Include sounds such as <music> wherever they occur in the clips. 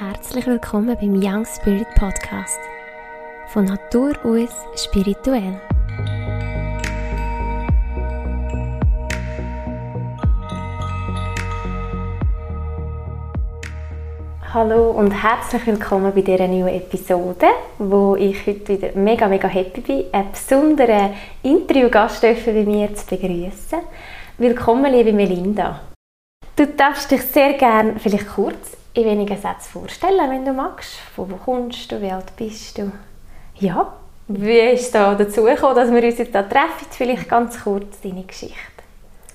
herzlich willkommen beim Young Spirit Podcast. Von Natur aus spirituell. Hallo und herzlich willkommen bei dieser neuen Episode, wo ich heute wieder mega, mega happy bin, einen besonderen Interviewgast bei mir zu begrüßen. Willkommen, liebe Melinda. Du darfst dich sehr gerne vielleicht kurz in wenigen Sätzen vorstellen, wenn du magst. Von wo kommst du, wie alt bist du? Ja, wie ist da dazu gekommen, dass wir uns jetzt hier treffen? Vielleicht ganz kurz deine Geschichte.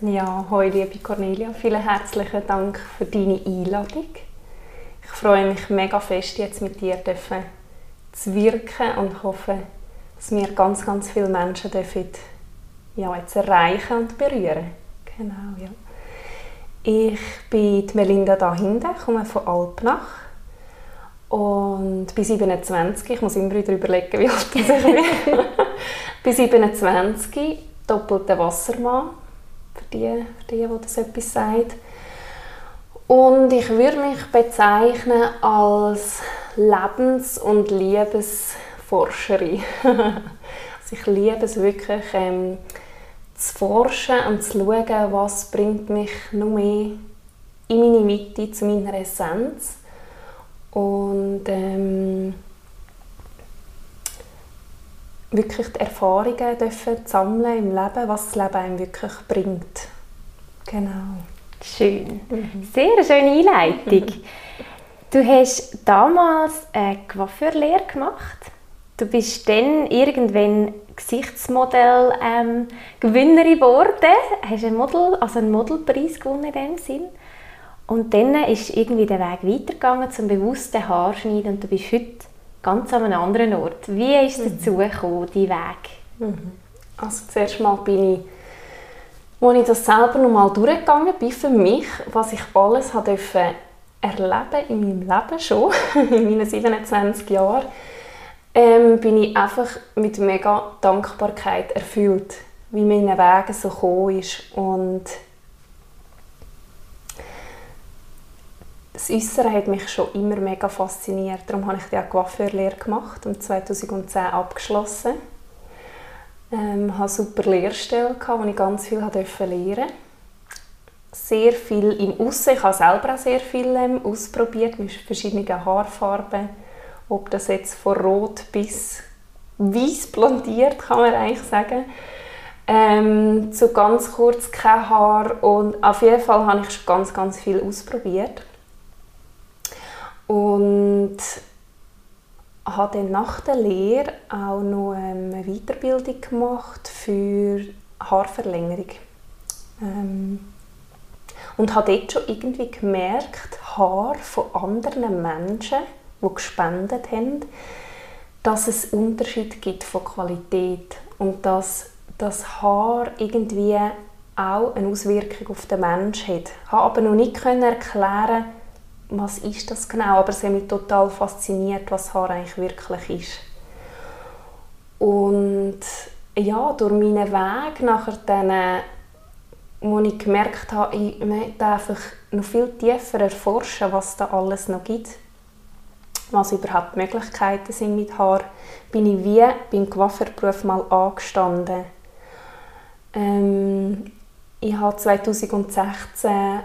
Ja, hallo liebe Cornelia, vielen herzlichen Dank für deine Einladung. Ich freue mich mega fest, jetzt mit dir zu wirken und hoffe, dass wir ganz, ganz viele Menschen dürfen, ja, jetzt erreichen und berühren. Genau, ja. Ich bin die Melinda da hinten, komme von Alpnach und bin 27. Ich muss immer wieder überlegen, wie alt ich bin. <laughs> bin 27, doppelter Wassermann, für die, für die, die das etwas sagt. Und ich würde mich bezeichnen als Lebens- und Liebesforscherin. <laughs> also ich liebe es wirklich, ähm, zu forschen und zu schauen, was bringt mich noch mehr in meine Mitte, zu meiner Essenz. Und ähm, wirklich die Erfahrungen dürfen sammeln im Leben, was das Leben einem wirklich bringt. Genau. Schön. Mhm. Sehr schöne Einleitung. <laughs> Du hast damals eine Coiffeurlehre gemacht. Du bist dann irgendwann Gesichtsmodell ähm, Gewinnerin geworden. Hast ein Model, also einen Modelpreis gewonnen in dem Sinn. Und dann ist irgendwie der Weg weitergegangen zum bewussten Haarschneiden und du bist heute ganz an einem anderen Ort. Wie ist es mhm. dazu gekommen, dein Weg? Mhm. Also zuerst mal bin ich, als ich das selber noch mal durchgegangen bin für mich, was ich alles durfte erleben in meinem Leben schon, <laughs> in meinen 27 Jahren, ähm, bin ich einfach mit mega Dankbarkeit erfüllt, wie meine Wege so gekommen ist. Und das Äußere hat mich schon immer mega fasziniert. Darum habe ich die Coiffeurlehre gemacht und 2010 abgeschlossen. Ähm, hatte super Lehrstelle, wo ich ganz viel lernen durfte. Sehr viel im Aussen. Ich habe selber auch sehr viel ähm, ausprobiert mit verschiedenen Haarfarben ob das jetzt von rot bis weiß blondiert, kann man eigentlich sagen. Ähm, zu ganz kurz kein Haar und auf jeden Fall habe ich schon ganz, ganz viel ausprobiert. Und habe dann nach der Lehre auch noch ähm, eine Weiterbildung gemacht für Haarverlängerung. Ähm, und habe dort schon irgendwie gemerkt, Haar von anderen Menschen die gespendet haben, dass es Unterschied gibt von Qualität und dass das Haar irgendwie auch eine Auswirkung auf den Menschen hat. Ich konnte aber noch nicht erklären, was ist das genau, aber es hat mich total fasziniert, was Haar eigentlich wirklich ist. Und ja, durch meinen Weg nachher dann, wo ich gemerkt habe, ich möchte einfach noch viel tiefer erforschen, was da alles noch gibt was überhaupt Möglichkeiten sind mit Haar, bin ich wie beim Coiffeurberuf mal angestanden. Ähm, ich habe 2016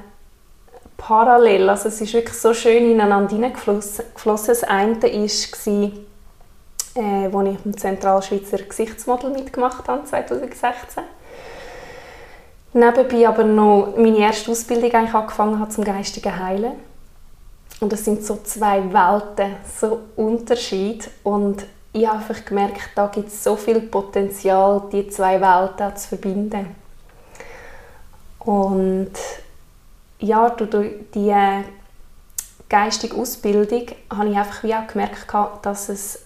parallel, also es ist wirklich so schön ineinander hineingeflossen. Das eine war, äh, wo ich im Zentralschweizer Gesichtsmodel mitgemacht habe, 2016. Nebenbei aber noch meine erste Ausbildung eigentlich angefangen habe zum geistigen Heilen und das sind so zwei Welten, so Unterschied. Und ich habe einfach gemerkt, da gibt es so viel Potenzial, die zwei Welten zu verbinden. Und ja, durch die geistige Ausbildung habe ich einfach wie auch gemerkt, dass es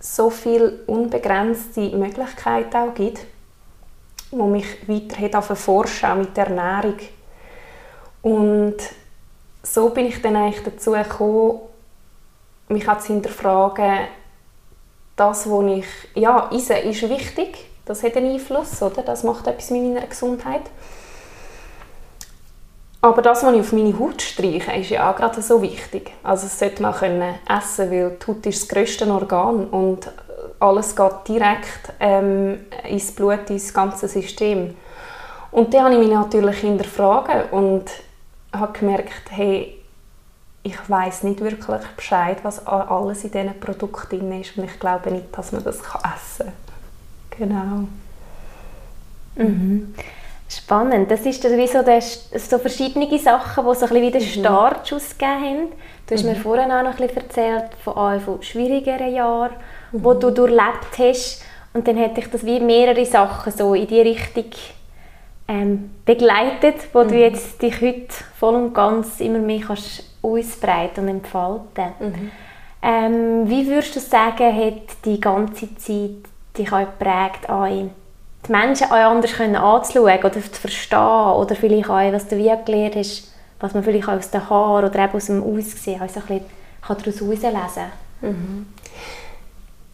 so viele unbegrenzte Möglichkeiten auch gibt, wo mich weiter forschen, auch mit der Ernährung. Und so bin ich dann eigentlich dazu gekommen, mich zu hinterfragen, das, was ich, ja, Eisen ist wichtig, das hat einen Einfluss, oder? das macht etwas mit meiner Gesundheit. Aber das, was ich auf meine Haut streiche, ist ja auch gerade so wichtig. Also es sollte man können essen, weil die Haut ist das grösste Organ und alles geht direkt ähm, ins Blut, ins ganze System. Und dann habe ich mich natürlich hinterfragt und habe gemerkt, hey, ich weiß nicht wirklich Bescheid, was alles in diesen Produkten drin ist und ich glaube nicht, dass man das essen kann. Genau. Mhm. Spannend. Das ist wie so, der, so verschiedene Sachen, die so ein bisschen wie den mhm. Startschuss gegeben haben. Du hast mhm. mir vorhin auch noch ein bisschen erzählt von, von schwierigeren Jahren, mhm. wo du durchlebt hast. Und dann hätte ich das wie mehrere Sachen so in die Richtung ähm, begleitet, wo mhm. du jetzt dich heute voll und ganz immer mehr kannst ausbreiten und entfalten. Mhm. Ähm, wie würdest du sagen, hat die ganze Zeit dich auch geprägt, die Menschen auch anders können anzuschauen oder zu verstehen oder vielleicht auch, was du wie gelernt hast, was man vielleicht auch aus den Haaren oder eben aus dem Aussehen also ein bisschen daraus herauslesen kann? Mhm.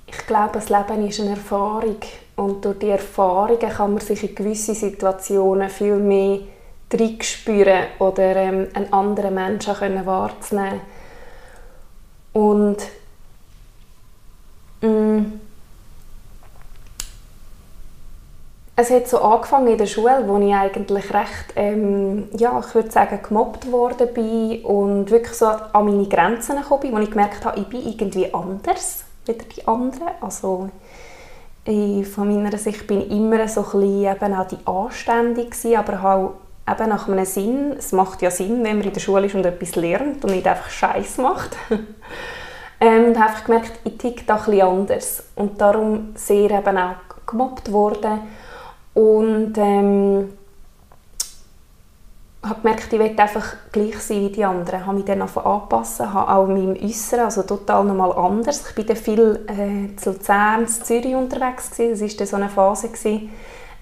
Ich glaube, das Leben ist eine Erfahrung und durch die Erfahrungen kann man sich in gewisse Situationen viel mehr spüren oder ähm, einen anderen Menschen können wahrzunehmen. Und mh, mm, es hat so angefangen in der Schule, wo ich eigentlich recht, ähm, ja, ich würde sagen, gemobbt worden bin und wirklich so an meine Grenzen gekommen bin, wo ich gemerkt habe, ich bin irgendwie anders als die anderen. Also ich, von meiner Sicht bin ich immer so ein eben auch die Anständige aber halt eben nach einem Sinn. Es macht ja Sinn, wenn man in der Schule ist und etwas lernt und nicht einfach Scheiß macht. <laughs> ähm, und habe einfach gemerkt, ich ticke da etwas anders und darum sehr eben auch gemobbt worden und ähm, habe gemerkt, ich will einfach gleich sein wie die anderen. Ich habe mich dann anpassen, habe auch meinem Äußeren, also total nochmal anders. Ich war dann viel äh, zu Luzern, in Zürich unterwegs gewesen. Das war dann so eine Phase gewesen,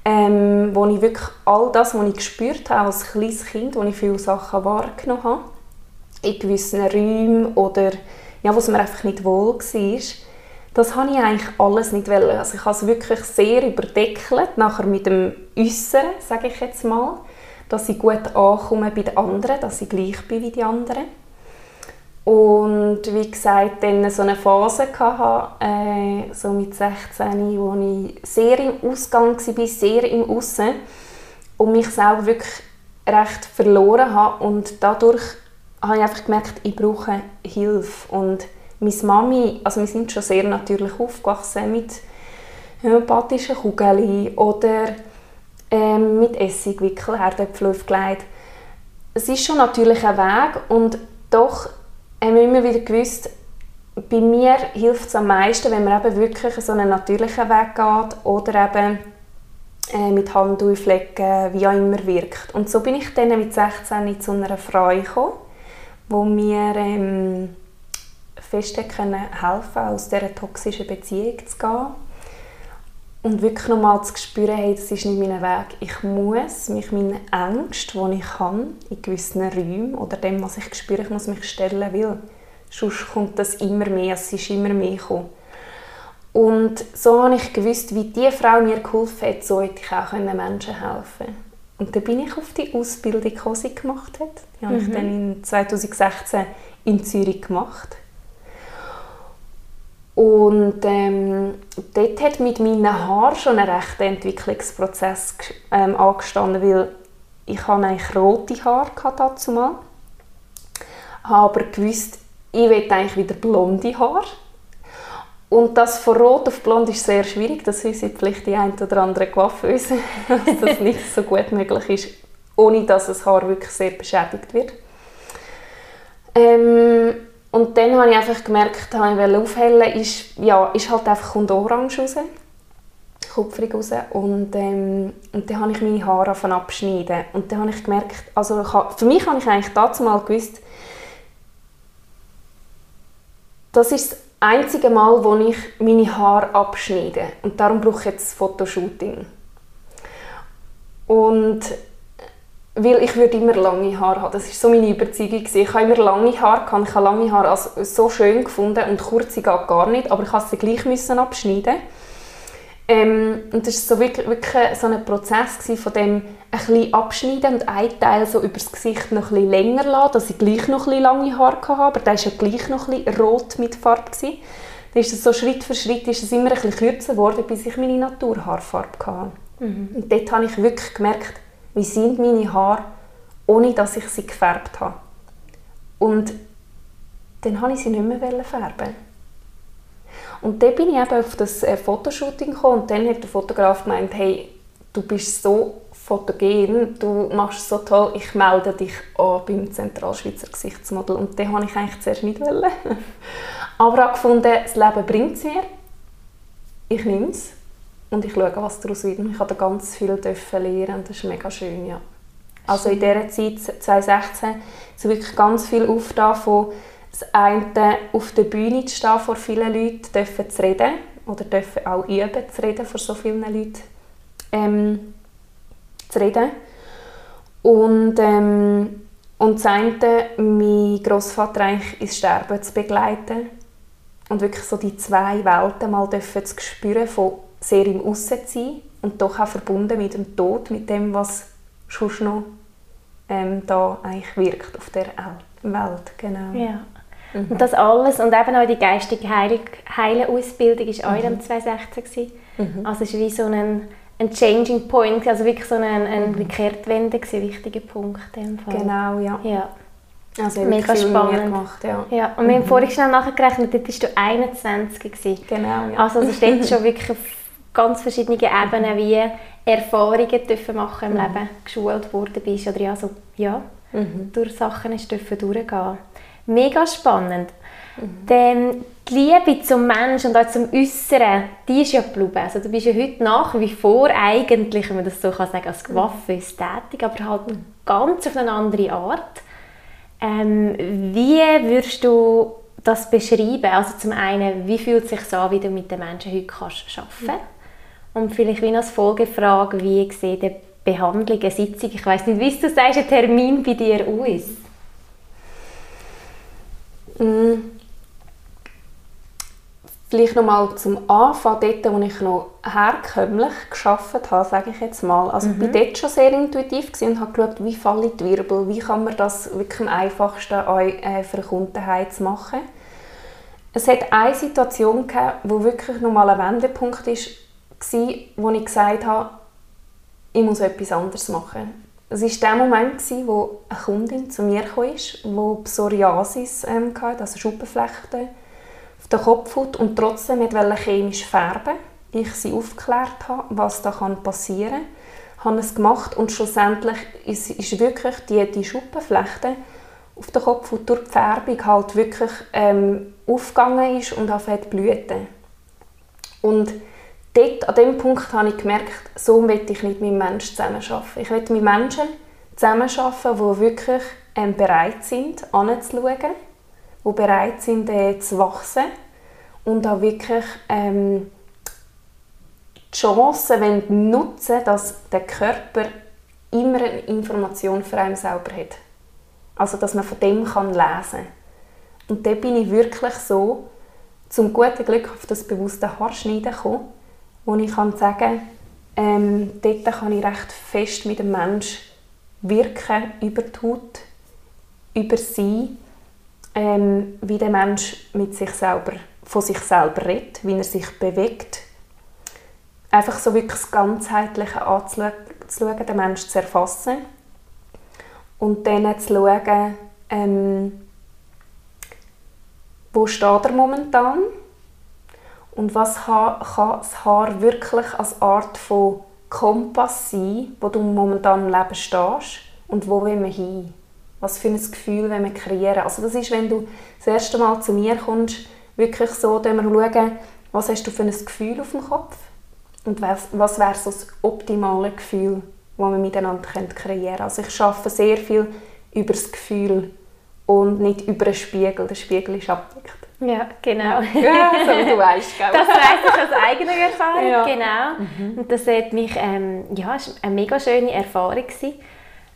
ähm, wo ich wirklich all das, was ich gespürt habe als kleines Kind, wo ich viele Sachen wahrgenommen habe, in gewissen Räumen oder ja, wo es mir einfach nicht wohl war, das habe ich eigentlich alles nicht wollen. Also ich habe es wirklich sehr überdeckelt, nachher mit dem Äußeren, sage ich jetzt mal, dass ich gut ankomme bei den anderen, dass ich gleich bin wie die anderen. Und wie gesagt, dann so eine Phase hatte, äh, so mit 16, wo ich sehr im Ausgang war, sehr im Aussen und mich selber wirklich recht verloren habe. Und dadurch habe ich einfach gemerkt, ich brauche Hilfe. Und meine Mami, also wir sind schon sehr natürlich aufgewachsen mit homöopathischen Kugeln oder ähm, mit Essigwickel, Herdäpfel aufgelegt. Es ist schon natürlich ein Weg und doch haben wir immer wieder gewusst, bei mir hilft es am meisten, wenn man eben wirklich so einen natürlichen Weg geht oder eben äh, mit Handtuchflecken, wie auch immer wirkt. Und so bin ich dann mit 16 zu einer Frau gekommen, wo mir ähm, fest helfen aus dieser toxischen Beziehung zu gehen. Und wirklich nochmal zu spüren, hey, das ist nicht mein Weg. Ich muss mich meinen Ängsten, die ich kann, in gewissen Räumen oder dem, was ich spüre, ich muss mich stellen, weil sonst kommt das immer mehr, es ist immer mehr gekommen. Und so habe ich gewusst, wie diese Frau mir geholfen hat, so hätte ich auch Menschen helfen Und dann bin ich auf die Ausbildung, die sie gemacht hat. Die habe mhm. ich dann in 2016 in Zürich gemacht. Und ähm, dort hat mit meinen Haaren schon ein rechter Entwicklungsprozess ähm, angestanden, weil ich hatte eigentlich rote Haare dazu mal, habe aber gewusst, ich will eigentlich wieder blonde Haare. Und das von rot auf blond ist sehr schwierig, das wissen vielleicht die ein oder andere Coiffeuse, <laughs> dass das nicht so gut möglich ist, ohne dass das Haar wirklich sehr beschädigt wird. Ähm, und dann habe ich einfach gemerkt, habe ich aufhellen, ist, ja, ist halt einfach kommt orange raus, kupferig raus. Und, ähm, und dann habe ich meine Haare von abschneiden. Und dann habe ich gemerkt, also für mich habe ich eigentlich dazu mal gewusst, das ist das einzige Mal, wo ich meine Haare abschneide. Und darum brauche ich jetzt Fotoshooting. Und weil ich würde immer lange Haare haben. Das ist so meine Überzeugung. Ich habe immer lange Haare gehabt. Ich habe lange Haare als so schön gefunden und kurze geht gar nicht, aber ich musste sie gleich müssen abschneiden. Ähm, und das war so wirklich, wirklich so ein Prozess von dem ein bisschen abschneiden und einen Teil so über das Gesicht noch ein bisschen länger lassen, dass ich gleich noch ein bisschen lange Haare hatte, aber der war ja gleich noch ein bisschen rot mit Farbe. Gewesen. Dann ist es so Schritt für Schritt ist es immer ein bisschen kürzer geworden, bis ich meine Naturhaarfarbe hatte. Mhm. Und dort habe ich wirklich gemerkt, wie sind meine Haare, ohne dass ich sie gefärbt habe. Und dann wollte ich sie nicht mehr färben. Und dann bin ich eben auf das äh, Fotoshooting gekommen und dann hat der Fotograf gemeint, hey, du bist so fotogen, du machst so toll, ich melde dich an beim Zentralschweizer Gesichtsmodel. Und den wollte ich eigentlich zuerst nicht. <laughs> Aber ich habe gefunden, das Leben bringt es mir. Ich nehme es und ich schaue, was daraus wird. Ich durfte ganz viel lernen und das ist mega schön, ja. Also in dieser Zeit, 2016, ist wirklich ganz viel aufgetan von das eine, auf der Bühne zu stehen vor vielen Leuten, dürfen zu reden oder dürfen auch üben zu reden vor so vielen Leuten ähm, zu reden. Und, ähm, und das eine, meinen Grossvater eigentlich ins Sterben zu begleiten und wirklich so die zwei Welten mal dürfen zu spüren, von sehr im Aussen sein und doch auch verbunden mit dem Tod, mit dem, was schon noch ähm, da eigentlich wirkt auf der Welt. Genau. Ja. Mhm. Und das alles und eben auch die geistige Heil Ausbildung war auch mhm. in 2016. Mhm. Also es ist wie so ein, ein Changing Point, also wirklich so eine, eine mhm. Kehrtwende, ein wichtiger Punkt. In Fall. Genau, ja. ja. Also Mega spannend. Gemacht, ja. ja. Und wir haben mhm. vorhin schnell nachgerechnet, dort warst du 21. Gewesen. Genau, ja. Also es steht schon <laughs> wirklich ganz verschiedene Ebenen, wie Erfahrungen dürfen machen im mhm. Leben geschult worden bist oder ja, so, ja, mhm. durch Sachen hast dürfen durchgehen. Mega spannend. Mhm. Denn die Liebe zum Menschen und auch zum Äußeren, die ist ja geblieben. Also du bist ja heute nach wie vor eigentlich, wenn man das so kann sagen, als Waffe tätig, aber halt mhm. ganz auf eine andere Art. Ähm, wie würdest du das beschreiben? Also zum einen, wie fühlt es sich so an, wie du mit den Menschen heute kannst arbeiten kannst? Und vielleicht wie als Folgefrage, wie sieht eine Behandlung, eine Sitzung, ich weiß nicht, wie du sagst, ein Termin bei dir aus? Mm. Vielleicht noch mal zum Anfang, dort, wo ich noch herkömmlich gearbeitet habe, sage ich jetzt mal. Also mhm. ich war dort schon sehr intuitiv und habe geschaut, wie fallen die Wirbel, wie kann man das wirklich am einfachsten äh, für eine Kundenheit machen. Es hat eine Situation gegeben, wo wirklich noch mal ein Wendepunkt ist, war, wo ich gesagt habe, ich muss etwas anderes machen. Es war der Moment, wo eine Kundin zu mir kam, die Psoriasis ähm, hatte, also Schuppenflechten auf der Kopfhaut und trotzdem nicht chemisch färben Ich sie aufgeklärt habe, was da passieren kann. Habe es gemacht und schlussendlich ist, ist wirklich die, die Schuppenflechte auf der Kopfhaut durch die Färbung halt wirklich ähm, aufgegangen ist und anfängt blüten. Und dort, an dem Punkt habe ich gemerkt, so möchte ich nicht mit Menschen zusammenarbeiten. Ich möchte mit Menschen zusammenarbeiten, die wirklich ähm, bereit sind, anzuschauen, die bereit sind, äh, zu wachsen und auch wirklich ähm, die Chance nutzen dass der Körper immer eine Information für einen selber hat. Also, dass man von dem kann lesen kann. Und da bin ich wirklich so zum guten Glück auf das bewusste Haarschneiden gekommen, wo ich kann sagen ähm, dort kann ich recht fest mit dem Menschen wirken über die Haut, über sie, ähm, wie der Mensch mit sich selber, von sich selber redet, wie er sich bewegt. Einfach so wirklich das Ganzheitliche anzuschauen, den Menschen zu erfassen und dann zu schauen, ähm, wo steht er momentan und was kann das Haar wirklich als Art von Kompass sein, wo du momentan im Leben stehst und wo will man hin? Was für ein Gefühl wollen wir kreieren? Also das ist, wenn du das erste Mal zu mir kommst, wirklich so, dass wir schauen, was hast du für ein Gefühl auf dem Kopf und was, was wäre so das optimale Gefühl, das wir miteinander kreieren können. Also ich arbeite sehr viel über das Gefühl und nicht über einen Spiegel. Der Spiegel ist abgedeckt. Ja, genau. Ja, so du weißt, gell? Das weiß ich aus eigener Erfahrung, ja. genau. Mhm. Und das hat mich, ähm, ja, ist eine mega schöne Erfahrung gewesen.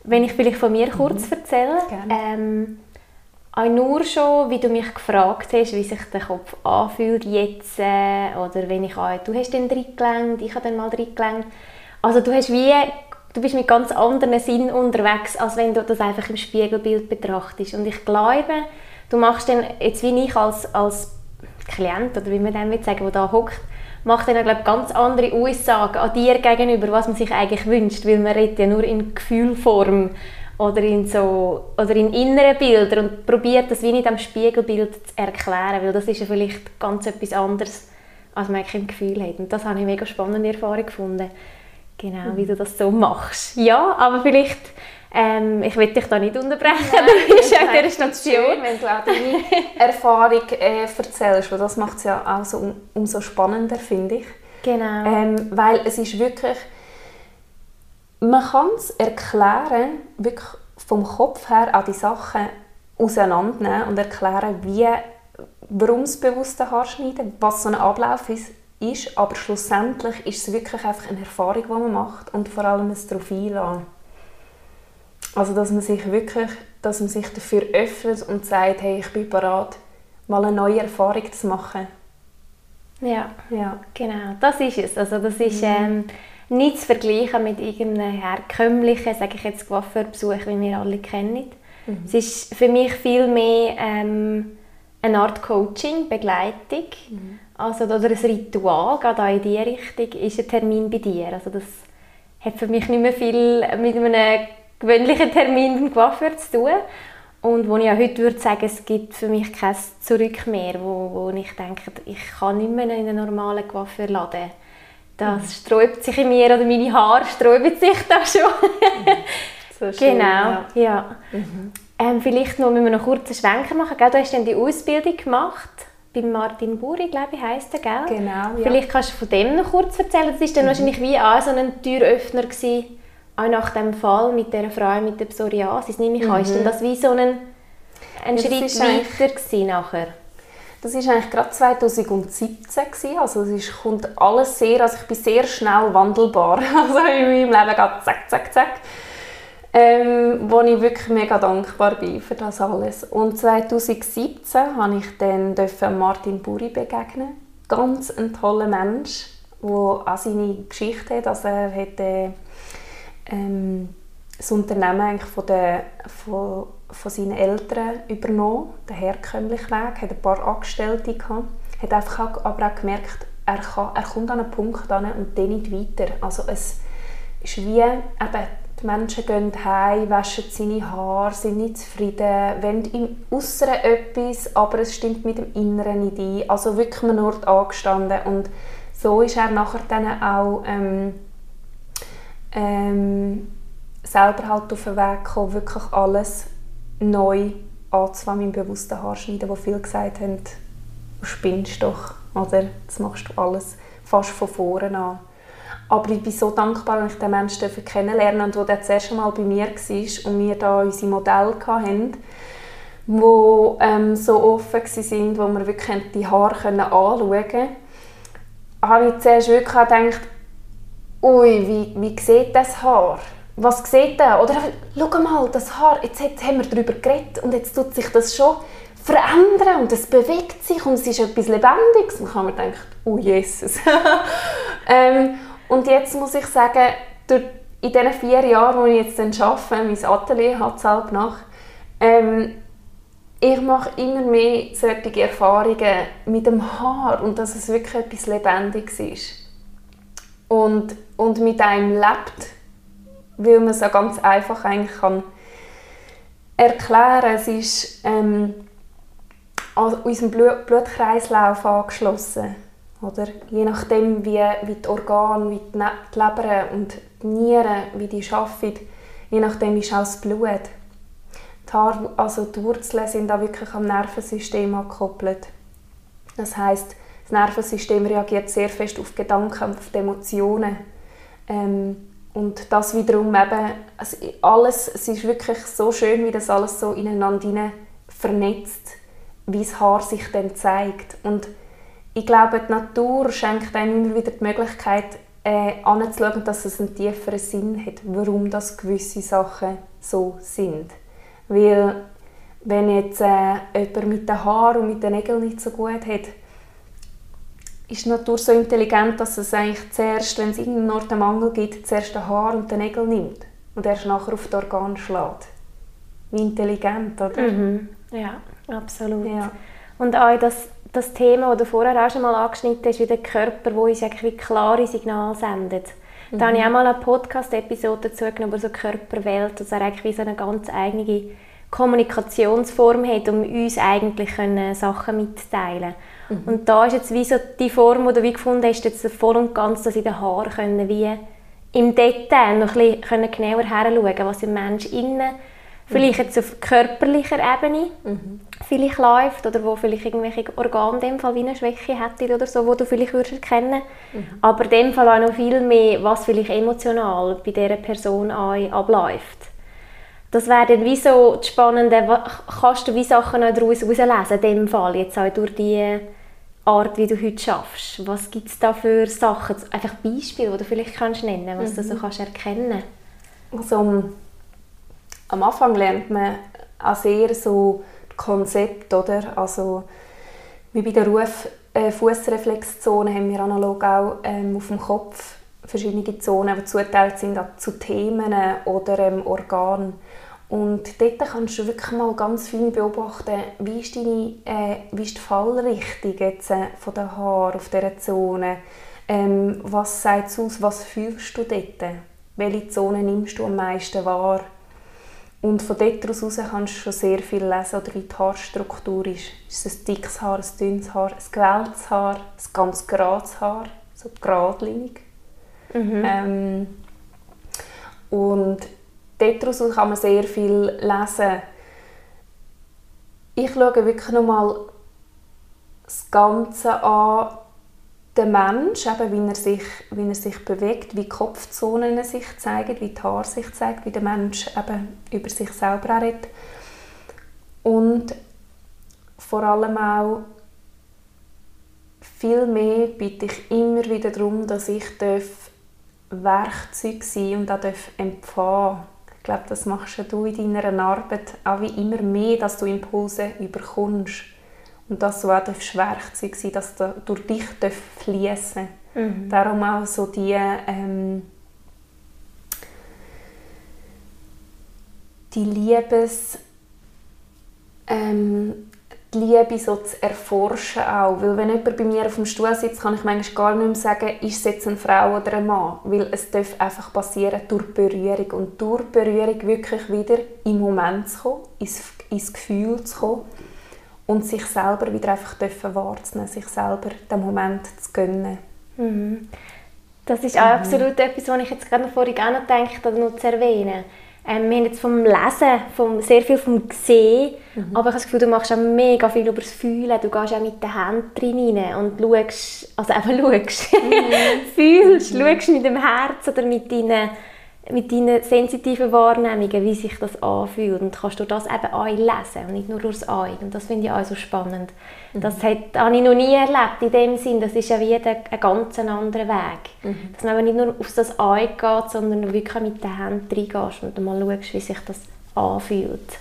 Wenn ich vielleicht von mir kurz mhm. erzähle, ähm, auch nur schon, wie du mich gefragt hast, wie sich der Kopf anfühlt jetzt, äh, oder wenn ich auch, du hast den reingelenkt, ich habe dann mal reingelenkt. Also du hast wie du bist mit ganz anderen Sinnen unterwegs, als wenn du das einfach im Spiegelbild betrachtest. Und ich glaube, du machst dann, jetzt wie ich als, als Klient, oder wie man dem sagen, der da hockt, macht dann glaube ganz andere Aussagen an dir gegenüber, was man sich eigentlich wünscht, weil man redet ja nur in Gefühlform oder in so oder in inneren Bildern und probiert das wie nicht am Spiegelbild zu erklären, weil das ist ja vielleicht ganz etwas anderes, als man im Gefühl hat. Und das habe ich mega spannende Erfahrung gefunden, genau, wie du das so machst. Ja, aber vielleicht ähm, ich will dich da nicht unterbrechen, Nein, <laughs> du bist ja in dieser Station. Schön, wenn du auch deine Erfahrung äh, erzählst, weil das macht es ja auch so um, umso spannender, finde ich. Genau. Ähm, weil es ist wirklich, man kann es erklären, wirklich vom Kopf her an die Sachen auseinandernehmen und erklären, wie, warum das bewusste Haarschneiden, was so ein Ablauf ist, ist, aber schlussendlich ist es wirklich einfach eine Erfahrung, die man macht und vor allem ein darauf einlassen. Also dass man sich wirklich, dass man sich dafür öffnet und sagt, hey, ich bin bereit, mal eine neue Erfahrung zu machen. Ja, ja. genau, das ist es. Also das ist mhm. ähm, nicht zu vergleichen mit irgendeinem herkömmlichen, sage ich jetzt, Coiffeurbesuch, wie wir alle kennen. Mhm. Es ist für mich viel mehr ähm, eine Art Coaching, Begleitung, mhm. also, oder ein Ritual, gerade auch in diese Richtung, ist ein Termin bei dir. Also das hat für mich nicht mehr viel mit einem gewöhnlichen Termin beim Coiffeur zu tun. Und wo ich auch heute würde sagen, es gibt für mich kein Zurück mehr, wo, wo ich denke, ich kann nicht mehr in einen normalen Coiffeur laden. Das mhm. sträubt sich in mir, oder meine Haare sträuben sich da schon. <laughs> so schön, genau, ja. ja. Mhm. Ähm, vielleicht noch, müssen wir noch kurz einen Schwenker machen. Gell? Du hast dann die Ausbildung gemacht bei Martin Buri, glaube ich, heisst er, gell? Genau, ja. Vielleicht kannst du von dem noch kurz erzählen. Das war dann mhm. wahrscheinlich wie auch so ein Türöffner gewesen, auch nach dem Fall mit der Frau mit der Psoriasis, nehme ich mhm. an, ist denn das wie so ein, ein ja, Schritt weiter gewesen nachher? Das war eigentlich gerade 2017 gewesen. also es ist, kommt alles sehr, also ich bin sehr schnell wandelbar, <laughs> also in meinem Leben geht zack, zack, zack. Ähm, wo ich wirklich mega dankbar bin für das alles. Und 2017 habe ich dann Martin Buri begegnen. Ganz ein toller Mensch, der auch seine Geschichte hat. Also er hat äh, ähm, das Unternehmen eigentlich von, der, von, von seinen Eltern übernommen, den herkömmlichen Weg, hat ein paar Angestellte gehabt, hat einfach auch, aber auch gemerkt, er, kann, er kommt an einen Punkt an und dann nicht weiter. Also es ist wie, eben, die Menschen gehen heim, waschen seine Haare, sind nicht zufrieden, wollen im Äußeren etwas, aber es stimmt mit dem Inneren nicht ein. Also wirklich Ort angestanden und so ist er nachher dann auch ähm, ähm, selber halt auf den Weg gekommen, wirklich alles neu anzufangen im bewussten Haarschneiden, wo viele gesagt haben, du spinnst doch, oder das machst du alles fast von vorne an. Aber ich bin so dankbar, dass ich den Menschen kennenlernen durfte, der das erste Mal bei mir war und wir da unsere Modelle hatten, die ähm, so offen waren, wo wir wirklich die Haare anschauen konnten, habe ich zuerst wirklich gedacht, ui, wie, wie sieht das Haar? Was sieht der? Oder schau mal, das Haar, jetzt, haben wir darüber geredet und jetzt tut sich das schon verändern und es bewegt sich und es ist etwas Lebendiges. Dann kann man denken, oh Jesus. <laughs> ähm, und jetzt muss ich sagen, durch, in diesen vier Jahren, wo ich jetzt dann arbeite, mein Atelier hat es nach, ähm, ich mache immer mehr solche Erfahrungen mit dem Haar und dass es wirklich etwas Lebendiges ist und, und mit einem lebt, weil man es ja ganz einfach eigentlich kann erklären Es ist ähm, an unserem Blut Blutkreislauf angeschlossen. Oder? Je nachdem, wie, wie die Organe, wie die, die Leber und die Nieren, wie die arbeiten, je nachdem ist auch das Blut. Die, Haare, also die Wurzeln sind da wirklich am Nervensystem angekoppelt. Das heißt, das Nervensystem reagiert sehr fest auf Gedanken, auf die Emotionen. Ähm, und das wiederum eben, also alles, es ist wirklich so schön, wie das alles so ineinander vernetzt, wie das Haar sich dann zeigt. Und ich glaube, die Natur schenkt einem immer wieder die Möglichkeit, äh, anzuschauen, dass es einen tieferen Sinn hat, warum das gewisse Sachen so sind. Weil wenn jetzt äh, jemand mit den Haaren und mit den Nägeln nicht so gut hat, ist die Natur so intelligent, dass es eigentlich zuerst, wenn es irgendeinen Ort einen Mangel gibt, zuerst den Haar und den Nägel nimmt und erst nachher auf das Organ schlägt. Wie intelligent, oder? Mhm. Ja, absolut. Ja. Und auch das, das Thema, das du vorher auch schon mal angeschnitten hast, wie der Körper, wo uns eigentlich wie klare Signale sendet. Mhm. Da habe ich auch mal eine Podcast-Episode dazu genommen über so Körperwelt, dass er eigentlich wie so eine ganz eigene Kommunikationsform hat, um uns eigentlich können Sachen mitzuteilen mhm. Und da ist jetzt wie so die Form, die du wie gefunden hast, jetzt voll und ganz, dass in den Haaren können wie im Detail noch ein bisschen genauer heranschauen, was im Mensch innen vielleicht jetzt auf körperlicher Ebene mhm. vielleicht läuft oder wo vielleicht irgendwelche Organe in dem Fall wie eine Schwäche hätte oder so, wo du vielleicht würdest erkennen mhm. aber in dem Fall auch noch viel mehr, was vielleicht emotional bei dieser Person abläuft. Das wäre dann wie so das Spannende, kannst du wie Sachen daraus herauslesen, in dem Fall, jetzt auch durch die Art, wie du heute schaffst. Was gibt es da für Sachen, einfach Beispiele, die du vielleicht kannst nennen, was mhm. du so kannst erkennen also, am Anfang lernt man auch sehr so Konzept, oder? Also, wie bei der Ruf, äh, Fußreflexzone haben wir analog auch ähm, auf dem Kopf verschiedene Zonen, die zugeteilt sind zu Themen oder ähm, Organen. Und dort kannst du wirklich mal ganz fein beobachten, wie ist, deine, äh, wie ist die Fallrichtung jetzt, äh, von den Haaren auf dieser Zone. Ähm, was sagt es aus, was fühlst du dort? Welche Zone nimmst du am meisten wahr? Und von dort aus kannst du schon sehr viel lesen, oder wie die Haarstruktur ist. Ist es ein dickes Haar, ein dünnes Haar, ein gewelltes Haar, ein ganz gerades Haar, so geradlinig. Mhm. Ähm, und daraus kann man sehr viel lesen. Ich schaue wirklich nochmal das Ganze an, den Mensch, eben wie, er sich, wie er sich bewegt, wie Kopfzonen sich zeigen, wie die Haare sich zeigen, wie der Mensch eben über sich selber redet. Und vor allem auch viel mehr bitte ich immer wieder darum, dass ich Werkzeug sein und auch empfangen Ich glaube, das machst du in deiner Arbeit auch wie immer mehr, dass du Impulse überkommst und dass du auch Werkzeug sein dass du durch dich fließen mhm. Darum auch so die, ähm, die Liebes... Ähm, die Liebe so zu erforschen auch. Weil wenn jemand bei mir auf dem Stuhl sitzt, kann ich manchmal gar nicht mehr sagen, ist es jetzt eine Frau oder ein Mann. Weil es darf einfach passieren durch Berührung. Und durch Berührung wirklich wieder im Moment zu kommen, ins, ins Gefühl zu kommen und sich selber wieder einfach wahrzunehmen, sich selber den Moment zu gönnen. Mhm. Das ist auch mhm. absolut etwas, was ich jetzt gerade vorhin auch noch habe, noch zu erwähnen. Ähm, wir haben jetzt vom Lesen vom, sehr viel vom Sehen, mhm. aber ich habe das Gefühl, du machst auch mega viel über das Fühlen. Du gehst auch mit den Händen drin und schaust, also einfach schaust, mhm. <laughs> fühlst, mhm. schaust mit dem Herz oder mit deinen mit deinen sensitiven Wahrnehmungen, wie sich das anfühlt. Und kannst du das eben auch lesen und nicht nur durchs Auge. Und das finde ich auch so spannend. Mhm. Das hat, habe ich noch nie erlebt in dem Sinn. Das ist ja wieder ein ganz anderer Weg. Mhm. Dass man nicht nur auf das Auge geht, sondern wirklich mit den Händen reingehst und mal schaust, wie sich das anfühlt.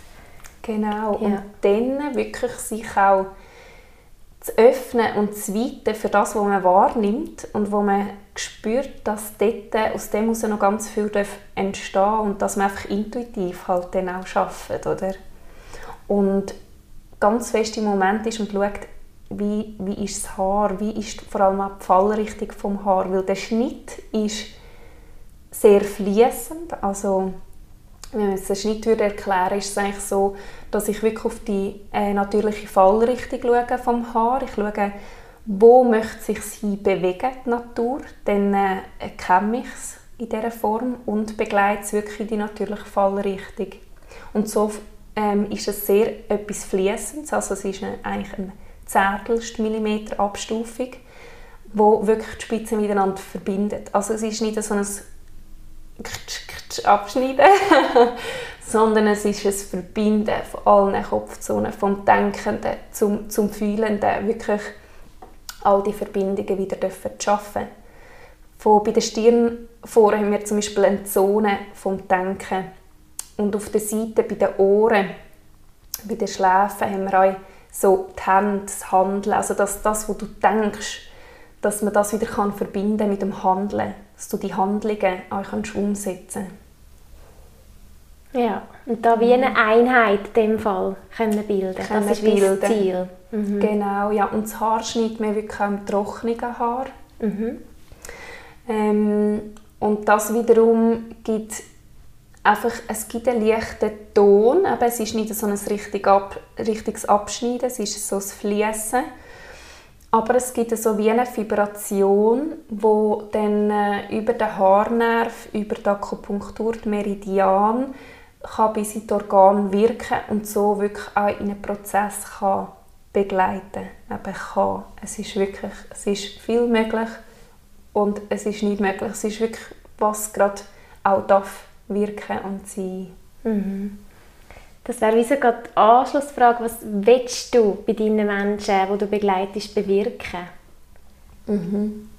Genau. Ja. Und dann wirklich sich auch zu öffnen und zu weiten für das, was man wahrnimmt und wo man spürt, dass dort aus dem heraus noch ganz viel entstehen darf und dass man einfach intuitiv halt dann auch arbeitet, oder? Und ganz fest im Moment ist und schaut, wie, wie ist das Haar, wie ist vor allem auch die Fallrichtung vom Haar, weil der Schnitt ist sehr fließend, also wenn man es einen Schnitt würde erklären ist es eigentlich so, dass ich wirklich auf die äh, natürliche Fallrichtung schaue vom Haar. Ich schaue, wo möchte sich sie bewegen, die Natur. Dann äh, erkenne ich es in dieser Form und begleite es wirklich in die natürliche Fallrichtung. Und so ähm, ist es sehr etwas Fließendes, also es ist eine, eigentlich eine Millimeter Abstufung, wo wirklich die Spitzen miteinander verbindet. Also es ist nicht so ein abschneiden, <laughs> sondern es ist ein Verbinden von allen Kopfzonen, vom Denkenden zum, zum Fühlenden, wirklich all die Verbindungen wieder dürfen schaffen. Von, bei der Stirn vorne haben wir zum Beispiel eine Zone vom Denken und auf der Seite bei den Ohren, bei den Schläfen haben wir auch so die Hände, das Handeln, also das, das, was du denkst, dass man das wieder kann verbinden mit dem Handeln, dass du die Handlungen auch kannst umsetzen Ja, und da wie eine Einheit in dem Fall können bilden. Können das ist wie das. Ziel. Mhm. Genau, ja. Und das Haar schneidet man wirklich auch im trockenen Haar. Mhm. Ähm, und das wiederum gibt einfach, es gibt einen leichten Ton, aber es ist nicht so ein richtig ab, richtiges Abschneiden, es ist so ein Fließen. Aber es gibt so wie eine Vibration, wo dann äh, über den Haarnerv, über die Akupunktur, die Meridian, kann bis in die Organe wirken und so wirklich auch in einen Prozess kann begleiten Eben kann. Es ist wirklich, es ist viel möglich und es ist nicht möglich. Es ist wirklich, was gerade auch darf wirken und sein. Mhm. Das wäre wie so gerade die Anschlussfrage, was willst du bei deinen Menschen, die du begleitest, bewirken? Mhm.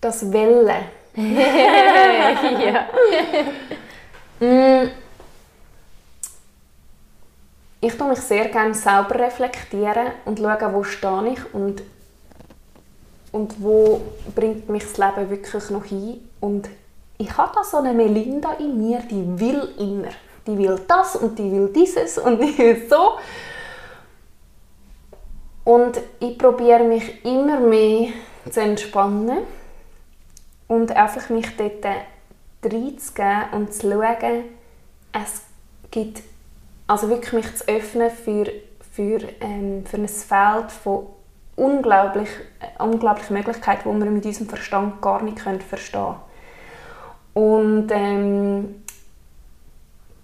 Das Welle. <laughs> ja. Mm. Ich tue mich sehr gerne selber reflektieren und schauen, wo stehe ich und, und wo bringt mich das Leben wirklich noch hin. Und ich habe da so eine Melinda in mir, die will immer. Die will das und die will dieses und die will so. Und ich probiere mich immer mehr zu entspannen und einfach mich dort reinzugeben und zu schauen, es gibt, also wirklich mich zu öffnen für, für, ähm, für ein Feld von unglaublich, äh, unglaublichen Möglichkeiten, die wir mit unserem Verstand gar nicht verstehen können. Und ähm,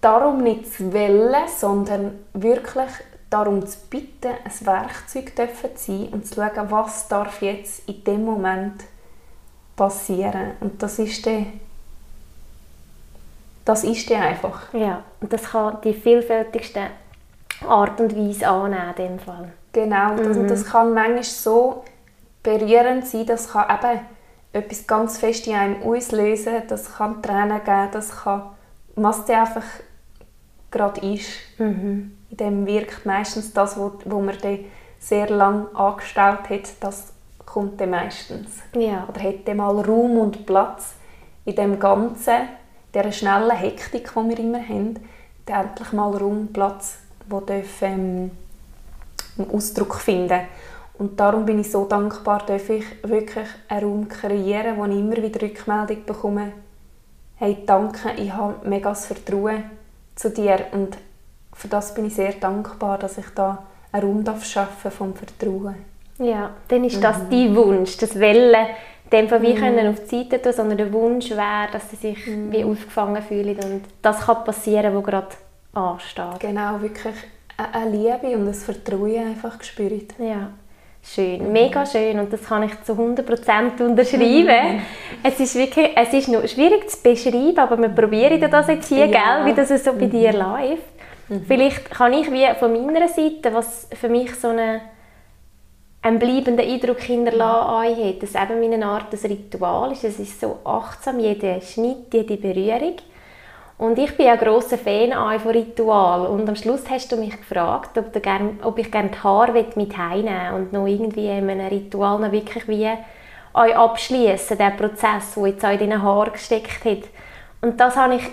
darum nicht zu wollen, sondern wirklich darum zu bitten, ein Werkzeug zu sein und zu schauen, was darf jetzt in dem Moment passieren. Und das ist der das ist der einfach. Ja, und das kann die vielfältigste Art und Weise annehmen in dem Fall. Genau, das, Mhm. das kann manchmal so berührend sein, das kann eben etwas ganz fest in einem auslösen, das kann Tränen geben, das kann, was der einfach gerade ist. Mhm. In dem wirkt meistens das, wo, wo man dann sehr lang angestellt hat, das kommt dann meistens. Ja. Oder hat dann mal Raum und Platz in dem Ganzen, dieser schnellen Hektik, die wir immer haben, dann endlich mal Raum und Platz, wo darf, ähm, einen Ausdruck finden Und darum bin ich so dankbar, dass ich wirklich einen Raum kreieren, wo ich immer wieder Rückmeldung bekomme, hey, danke, ich habe mega das Vertrauen zu dir und für das bin ich sehr dankbar, dass ich da einen Raum darf schaffen vom Vertrauen. Ja, dann ist Mhm. das dein Wunsch, das Wellen, dem von wie können auf die Seite tun, sondern der Wunsch wäre, dass sie sich Mhm. wie aufgefangen fühlen und das kann passieren, was gerade ansteht. Genau, wirklich eine- Liebe und ein Vertrauen einfach gespürt. Ja, schön, mega schön und das kann ich zu 100% unterschreiben. es ist wirklich, es ist noch schwierig zu beschreiben, aber wir probieren das jetzt hier, Ja. gell, wie das so bei dir läuft. Vielleicht kann ich wie von meiner Seite, was für mich so eine einen bleibenden Eindruck hinterlassen euch hat, dass eben wie eine Art ein Ritual ist. Es ist so achtsam, jeder Schnitt, jede Berührung. Und ich bin ein grosser Fan von Ritual. Und am Schluss hast du mich gefragt, ob, du gern, ob ich gerne die Haare mit heimnehmen und noch irgendwie in einem Ritual noch wirklich wie euch abschließen, den Prozess, der jetzt in deinen Haaren gesteckt hat. Und das habe ich,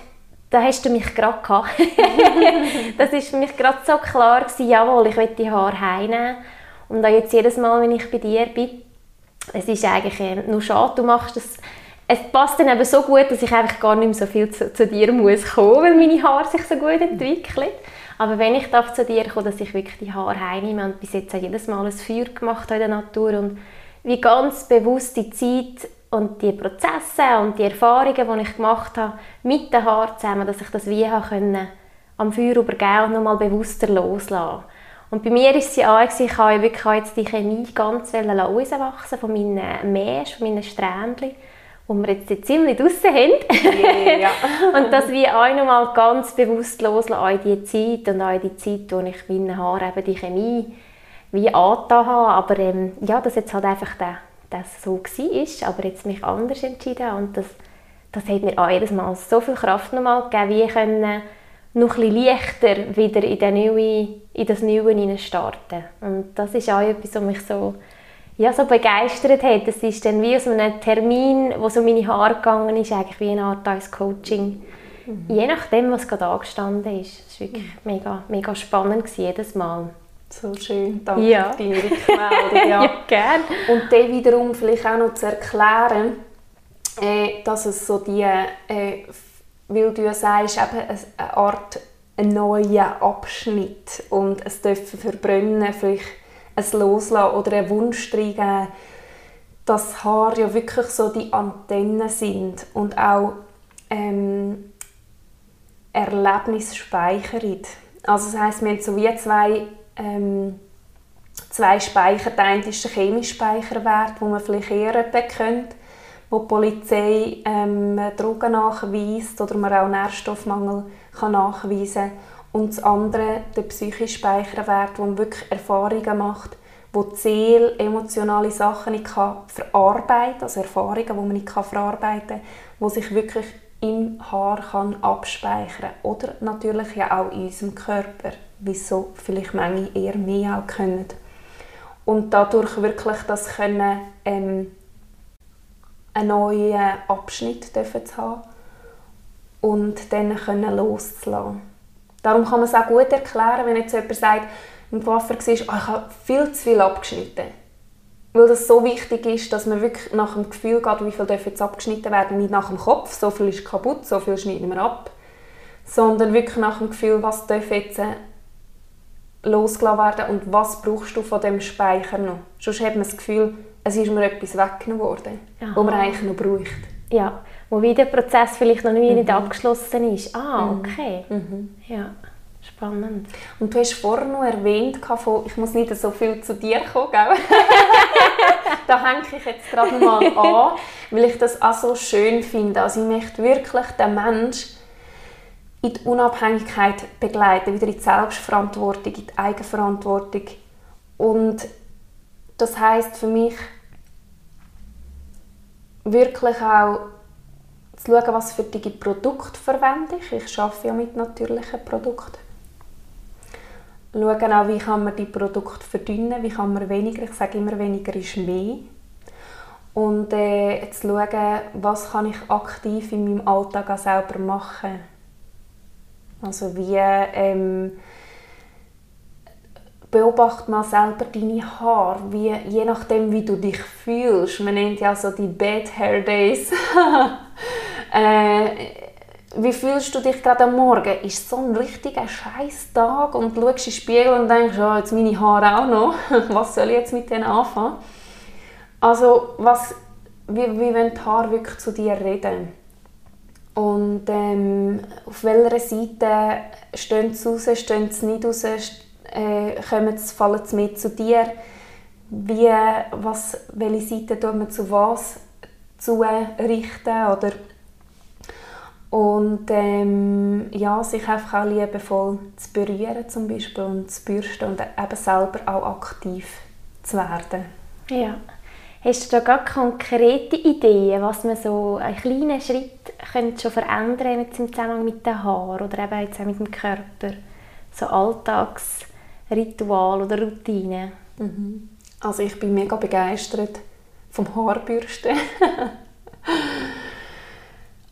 da hast du mich gerade gehabt. <laughs> das ist für mich gerade so klar gewesen, jawohl, ich will die Haare heimnehmen. Und auch jetzt jedes Mal, wenn ich bei dir bin, es ist eigentlich nur schade, du machst das es passt dann eben so gut, dass ich einfach gar nicht mehr so viel zu, zu dir muss kommen, weil meine Haare sich so gut entwickeln. Aber wenn ich darf zu dir komme, dass ich wirklich die Haare heimnehme und bis jetzt auch jedes Mal ein Feuer gemacht in der Natur und wie ganz bewusst die Zeit und die Prozesse und die Erfahrungen, die ich gemacht habe mit den Haaren zusammen, dass ich das wie können, am Feuer übergeben und nochmal bewusster loslassen. Und bei mir war es ja auch, ich habe wirklich jetzt die Chemie ganz rauswachsen von meinen Mäschen, von meinen Strähnchen wo wir jetzt ziemlich draussen haben. Ja. <laughs> und das wie auch nochmal ganz bewusst loslassen, auch die Zeit und auch die Zeit, wo ich meinen Haaren eben die Chemie wie angetan habe. Aber ähm, ja, dass jetzt halt einfach der, das so war, aber jetzt mich anders entschieden. Und das, das hat mir auch jedes Mal so viel Kraft nochmal gegeben, wie können noch ein leichter wieder in, den neue, in das Neue starten. Und das ist auch etwas, was mich so, ja, so begeistert hat. Das ist dann wie aus einem Termin, wo so meine Haare gegangen ist, eigentlich wie eine Art als Coaching. Mhm. Je nachdem, was gerade angestanden ist. Es war wirklich mhm. mega, mega spannend jedes Mal. So schön, danke ja. für deine Rückmeldung. <laughs> Ja. ja, gerne. Und dann wiederum vielleicht auch noch zu erklären, äh, dass es so die, äh, weil du ja sagst, eben eine Art ein neuer Abschnitt und es dürfen verbrennen, vielleicht ein Loslassen oder einen Wunsch reingeben, dass Haare ja wirklich so die Antennen sind und auch ähm, Erlebnisspeicherin. Also das heisst, wir haben so wie zwei, ähm, zwei Speicher. Der eine ist der chemische Speicherwert, wo man vielleicht eher kennt wo die Polizei ähm, Drogen nachweist oder man auch Nährstoffmangel kann nachweisen kann. Und das andere, der psychische Speicherwert, wo man wirklich Erfahrungen macht, wo die Seele emotionale Sachen nicht kann verarbeiten kann, also Erfahrungen, die man nicht kann verarbeiten kann, wo sich wirklich im Haar kann abspeichern Oder natürlich ja auch in unserem Körper, wie so vielleicht manche eher mehr auch können. Und dadurch wirklich das können, ähm, einen neuen Abschnitt zu haben und dann können loszulassen. Darum kann man es auch gut erklären, wenn jetzt jemand sagt, im Coiffeur war, oh, ich habe viel zu viel abgeschnitten. Weil das so wichtig ist, dass man wirklich nach dem Gefühl geht, wie viel darf jetzt abgeschnitten werden, nicht nach dem Kopf, so viel ist kaputt, so viel schneiden wir ab, sondern wirklich nach dem Gefühl, was darf jetzt äh, losgelassen werden und was brauchst du von dem Speicher noch. Sonst hat man das Gefühl, es ist mir etwas weggenommen worden, Aha. was man eigentlich noch braucht. Ja, wo wie der Prozess vielleicht noch nicht, mhm. abgeschlossen ist. Ah, mhm. okay. Mhm. Ja, spannend. Und du hast vorhin noch erwähnt, ich muss nicht so viel zu dir kommen, gell? <laughs> da hänge ich jetzt gerade mal an, weil ich das auch so schön finde. Also ich möchte wirklich den Menschen in die Unabhängigkeit begleiten, wieder in die Selbstverantwortung, in die Eigenverantwortung. Und das heißt für mich wirklich auch zu schauen, was für die Produkte verwende ich. Ich arbeite ja mit natürlichen Produkten. Schauen auch, wie kann man die Produkte verdünnen, wie kann man weniger, ich sage immer, weniger ist mehr. Und äh, zu schauen, was kann ich aktiv in meinem Alltag auch selber machen. Also wie ähm, beobachte mal selber deine Haare, wie, je nachdem wie du dich fühlst. Man nennt ja so die Bad Hair Days. <laughs> äh, wie fühlst du dich gerade am Morgen? Ist so ein richtiger Scheißtag und du schaust in den Spiegel und denkst, oh, jetzt meine Haare auch noch. <laughs> was soll ich jetzt mit denen anfangen? Also, was, wie, wie wollen die Haare wirklich zu dir reden? Und ähm, auf welcher Seite stehen sie raus, stehen sie nicht raus, äh, kommen fallen sie mit zu dir? Wie, was, welche Seite tun wir zu was zu richten? Oder und ähm, ja, sich einfach auch liebevoll zu berühren zum Beispiel und zu bürsten und eben selber auch aktiv zu werden. Ja. Hast du da gar konkrete Ideen, was man so einen kleinen Schritt könnte schon verändern mit im Zusammenhang mit den Haaren oder eben jetzt auch mit dem Körper? So Alltagsritual oder Routine? Mhm. Also ich bin mega begeistert vom Haarbürsten. <laughs>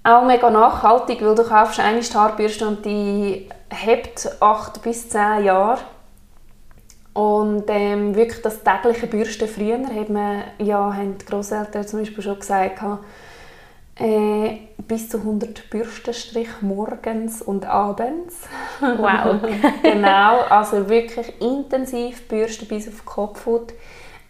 auch mega nachhaltig, weil du kaufst eine Haarbürste und die hebt 8 bis 10 Jahre. Und ähm, wirklich das tägliche Bürsten früher hat man, ja, haben die Grosseltern zum Beispiel schon gesagt, äh, bis zu 100 Bürstenstrich morgens und abends. Wow. <laughs> genau, also wirklich intensiv bürsten bis auf die Kopfhaut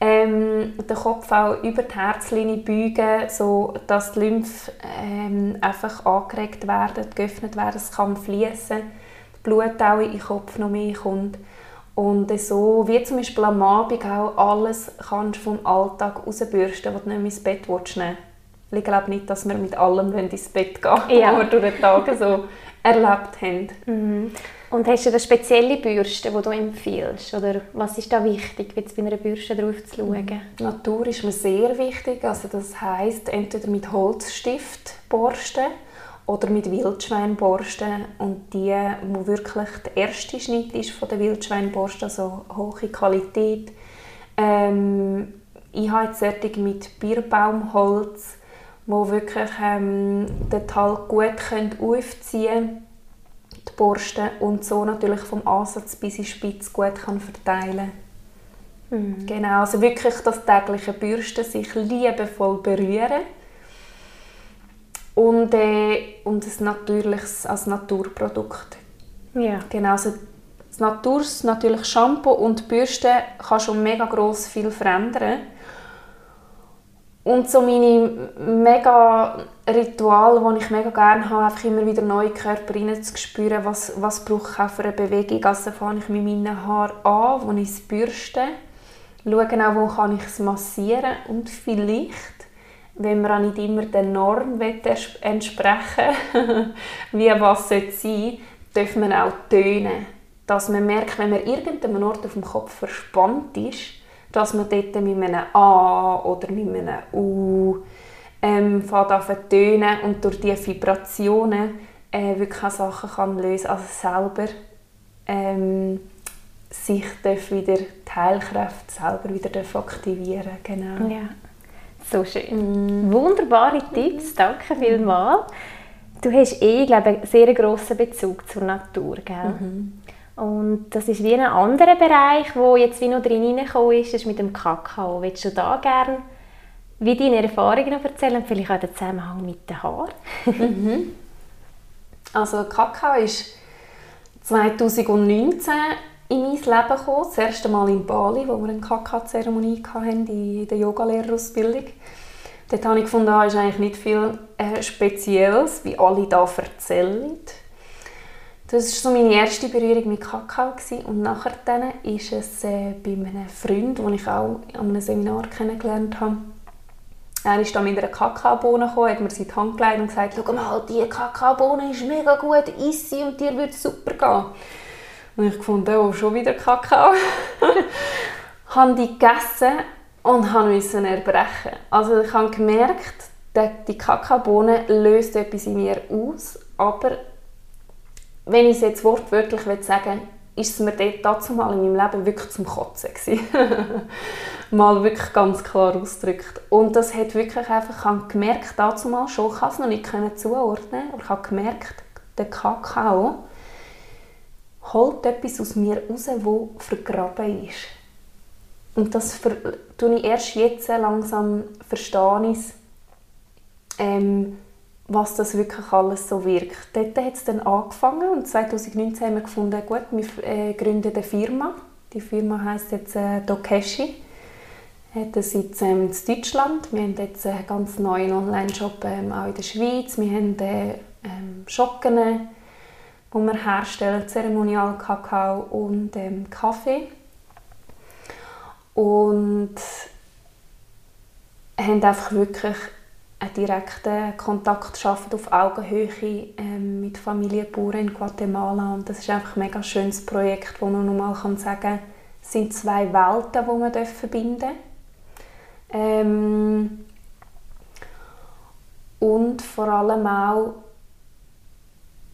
ähm, den Kopf auch über die Herzlinie beugen, so dass die Lymph ähm, einfach angeregt werden, geöffnet werden, es kann fließen, Blut auch in den Kopf noch mehr kommt. Und so, wie zum Beispiel am Abend auch alles kannst vom Alltag rausbürsten, was du nicht ins Bett willst nehmen Ich glaube nicht, dass wir mit allem ins Bett gehen, ja. was wir durch den Tag so erlebt haben. Mhm. Und hast du eine spezielle Bürste, die du empfiehlst? Oder was ist da wichtig, jetzt bei einer Bürste drauf zu schauen? Mhm. Natur ist mir sehr wichtig. Also das heisst, entweder mit Holzstift borsten oder mit Wildschweinborsten und die, wo wirklich der erste Schnitt ist von der Wildschweinborste, also hohe Qualität. Ähm, ich habe jetzt fertig mit Bierbaumholz, wo wirklich ähm, den Talg gut aufziehen die Borste und so natürlich vom Ansatz bis in die Spitze gut kann verteilen mhm. Genau, also wirklich das tägliche Bürsten, sich liebevoll berühren und, äh, und ein natürliches als Naturprodukt. Ja. Genau, also das Natur, das natürliche Shampoo und Bürste kann schon mega gross viel verändern. Und so meine mega Ritual, die ich mega gerne habe, einfach immer wieder neue Körper zu was, was brauche ich auch für eine Bewegung. Also fange ich mit meinen Haaren an, wo ich es bürste, schaue auch, wo kann ich es massieren und vielleicht wenn man auch nicht immer der Norm entsprechen <laughs> wie was sein sollte, darf man auch tönen. Dass man merkt, wenn man irgendeinem Ort auf dem Kopf verspannt ist, dass man dort mit einem A oder mit einem U ähm, fängt tönen und durch diese Vibrationen äh, wirklich auch Sachen kann lösen also selber ähm, sich wieder die Heilkräfte selber wieder aktivieren genau. Ja. So schön. Mm. Wunderbare Tipps, danke vielmals. Du hast eh, glaube ich, einen sehr grossen Bezug zur Natur, gell? Mhm. Und das ist wie ein anderer Bereich, wo jetzt wie noch drin hineingekommen ist, ist mit dem Kakao. Willst du da gerne wie deine Erfahrungen erzählen, vielleicht auch den Zusammenhang mit den Haaren? mhm. Also Kakao ist 2019 in mein Leben gekommen. Das erste Mal in Bali, wo wir eine Kakao-Zeremonie hatten in der Yogalehrerausbildung. Dort habe ich gefunden, da ah, ist eigentlich nicht viel äh, Spezielles, wie alle da erzählen. Das war so meine erste Berührung mit Kakao. Gewesen. Und nachher dann ist es äh, bei einem Freund, den ich auch an einem Seminar kennengelernt habe. Er ist da mit einer Kakaobohne gekommen, hat mir sie in die Hand gelegt und gesagt, schau mal, diese Kakaobohne ist mega gut, iss sie und dir wird super gehen. Und ich fand, oh, schon wieder Kakao. <laughs> habe die gegessen und musste erbrechen. Also ich habe gemerkt, die Kakaobohne löst etwas in mir aus, aber wenn ich es jetzt wortwörtlich sagen will, ist es mir dort dazu in meinem Leben wirklich zum Kotzen <laughs> mal wirklich ganz klar ausgedrückt. Und das hat wirklich einfach, ich habe gemerkt, dazu schon, ich kann es noch nicht zuordnen, aber ich habe gemerkt, der Kakao holt etwas aus mir raus, wo vergraben ist. Und das tue ich erst jetzt langsam verstehen, ähm, was das wirklich alles so wirkt. Dort hat es dann angefangen und 2019 haben wir gefunden, gut, wir äh, gründen eine Firma. Die Firma heißt jetzt äh, Dokeshi. Hat einen Sitz ähm, in Deutschland. Wir haben jetzt einen ganz neuen Online-Shop ähm, auch in der Schweiz. Wir haben äh, ähm, Schocken wo wir herstellen, Zeremonial Kakao und ähm, Kaffee. Und haben einfach wirklich einen direkten Kontakt geschaffen auf Augenhöhe ähm, mit Familienbauern in Guatemala. Und das ist einfach ein mega schönes Projekt, wo man nochmal kann sagen kann, es sind zwei Welten, die man verbinden ähm, Und vor allem auch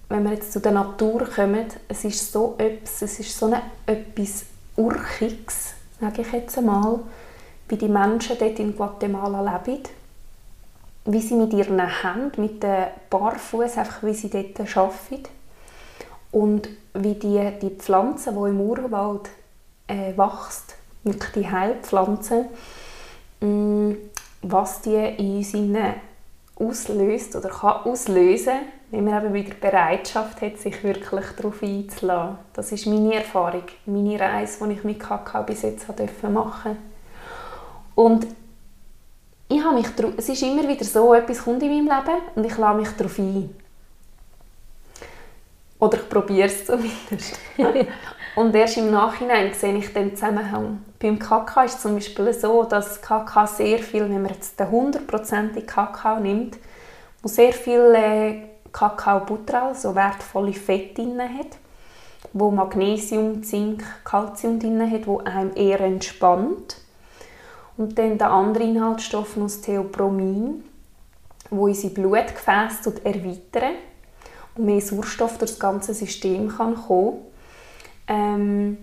wenn wir jetzt zu der Natur kommen, es ist so etwas, es ist so eine, etwas Urchiges, sage ich jetzt einmal, wie die Menschen dort in Guatemala leben, wie sie mit ihren Händen, mit den Barfuß, einfach wie sie dort arbeiten und wie die, die Pflanzen, die im Urwald äh, wächst, wirklich die Heilpflanzen, mh, mm, was die in uns auslöst oder kann auslösen, wenn man eben wieder Bereitschaft hat, sich wirklich darauf einzulassen. Das ist meine Erfahrung, meine Reise, die ich mit Kakao bis jetzt machen Und ich habe mich, es ist immer wieder so, etwas kommt in meinem Leben und ich lasse mich darauf ein. Oder ich probiere es zumindest. <laughs> und erst im Nachhinein sehe ich den Zusammenhang. Beim Kakao ist es zum Beispiel so, dass Kakao sehr viel, wenn man jetzt den 100% Kakao nimmt, wo sehr viel äh, Kakaobutterl, so wertvolle Fette drin hat, wo Magnesium, Zink, Calcium drin hat, wo einem eher entspannt. Und dann der andere Inhaltsstoff aus Theopromin, wo unsere Blutgefäße erweitern und mehr Sauerstoff durch das ganze System kann kommen ähm,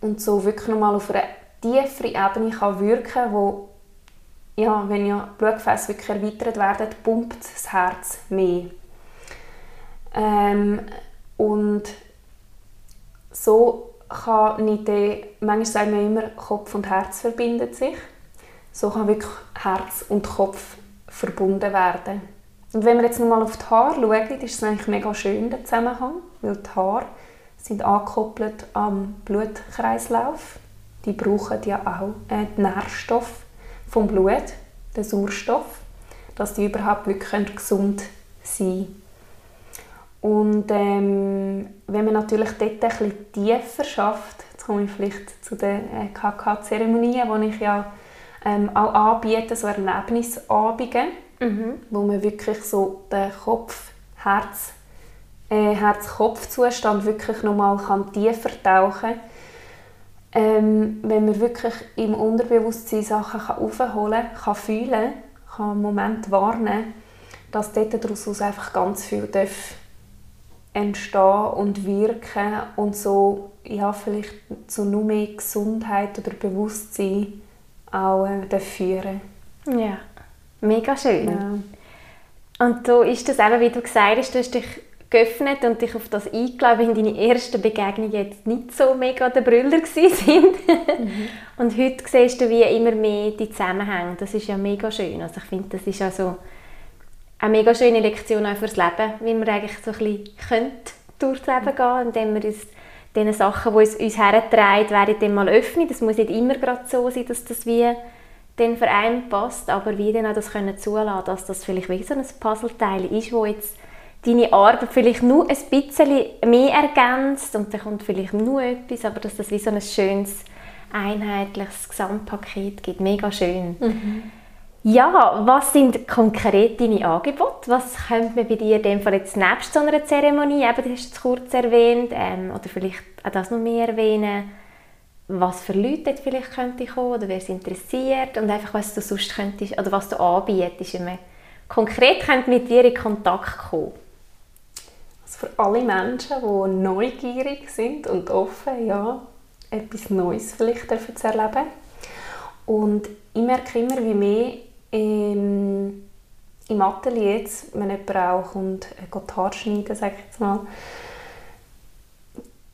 und so wirklich nochmal auf einer tieferen Ebene kann wirken wo ja, wenn ja Blutgefäße wirklich erweitert werden, pumpt das Herz mehr. Ähm, und so kann nicht der, manchmal sagen wir immer, Kopf und Herz verbinden sich. So kann wirklich Herz und Kopf verbunden werden. Und wenn wir jetzt nochmal auf die Haare schauen, ist es eigentlich mega schön, der Zusammenhang, weil die Haare sind angekoppelt am Blutkreislauf. Die brauchen ja auch äh, den Nährstoff vom Blut, den Sauerstoff, dass die überhaupt wirklich gesund sein können. Und ähm, wenn man natürlich dort bisschen tiefer schafft, jetzt komme ich vielleicht zu den äh, KK-Zeremonien, die ich ja ähm, auch anbiete, so Erlebnisabende, mhm. wo man wirklich so den Kopf, Herz, äh, Herz-Kopf-Zustand wirklich nochmal kann tiefer tauchen kann. Ähm, wenn man wirklich im Unterbewusstsein Sachen kann aufholen kann, kann fühlen, kann einen Moment warnen, dass dort daraus einfach ganz viel darf entstehen und wirken und so ja, vielleicht zu noch mehr Gesundheit oder Bewusstsein auch äh, führen Ja, mega schön. Ja. Und so ist das eben, wie du gesagt hast, du hast dich geöffnet und dich auf das eingeladen, wenn deine ersten Begegnungen jetzt nicht so mega der Brüller <laughs> sind. Mhm. Und heute siehst du wie immer mehr die Zusammenhänge. Das ist ja mega schön. Also ich finde, das ist ja so eine mega schöne Lektion auch fürs Leben, wie wir eigentlich so ein bisschen durchs Leben gehen indem wir uns diese Sachen, die uns, uns hertreiben, werden dann mal öffnen. Das muss nicht immer gerade so sein, dass das wie den Verein passt, aber wie dann auch das können zulassen, dass das vielleicht wie so ein Puzzleteil ist, wo jetzt deine Arbeit vielleicht nur ein bisschen mehr ergänzt und dann kommt vielleicht nur etwas, aber dass das wie so ein schönes, einheitliches Gesamtpaket gibt. Mega schön. Mhm. Ja, was sind konkret deine Angebote? Was könnte man bei dir in dem Fall jetzt nebst so einer Zeremonie, eben, du hast es kurz erwähnt, ähm, oder vielleicht auch das noch mehr erwähnen, was für Leute dort vielleicht könnte kommen oder wer es interessiert und einfach was du sonst könntest, oder was du anbietest, wenn man konkret könnte mit dir in Kontakt kommen. Also für alle Menschen, die neugierig sind und offen, ja, etwas Neues vielleicht zu erleben. Und ich merke immer, wie mehr im, im Atelier jetzt, wenn jemand auch kommt, äh, die Haare schneiden, sage ich jetzt mal,